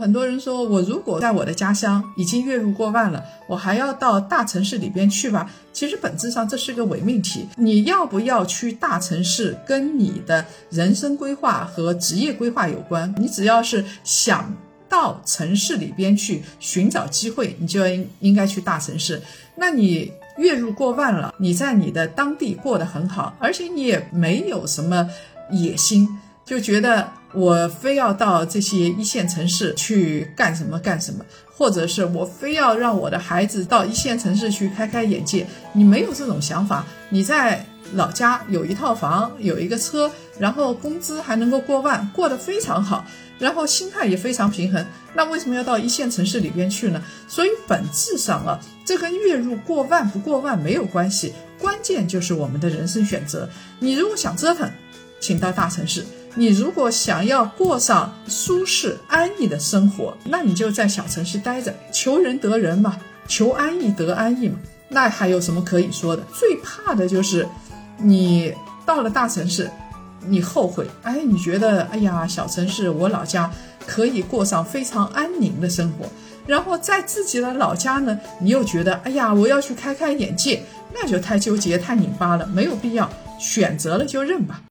很多人说我如果在我的家乡已经月入过万了，我还要到大城市里边去吧？其实本质上这是个伪命题。你要不要去大城市，跟你的人生规划和职业规划有关。你只要是想到城市里边去寻找机会，你就应应该去大城市。那你月入过万了，你在你的当地过得很好，而且你也没有什么野心，就觉得。我非要到这些一线城市去干什么干什么，或者是我非要让我的孩子到一线城市去开开眼界。你没有这种想法，你在老家有一套房，有一个车，然后工资还能够过万，过得非常好，然后心态也非常平衡。那为什么要到一线城市里边去呢？所以本质上啊，这跟月入过万不过万没有关系，关键就是我们的人生选择。你如果想折腾，请到大城市。你如果想要过上舒适安逸的生活，那你就在小城市待着，求人得人嘛，求安逸得安逸嘛，那还有什么可以说的？最怕的就是你到了大城市，你后悔，哎，你觉得，哎呀，小城市我老家可以过上非常安宁的生活，然后在自己的老家呢，你又觉得，哎呀，我要去开开眼界，那就太纠结太拧巴了，没有必要，选择了就认吧。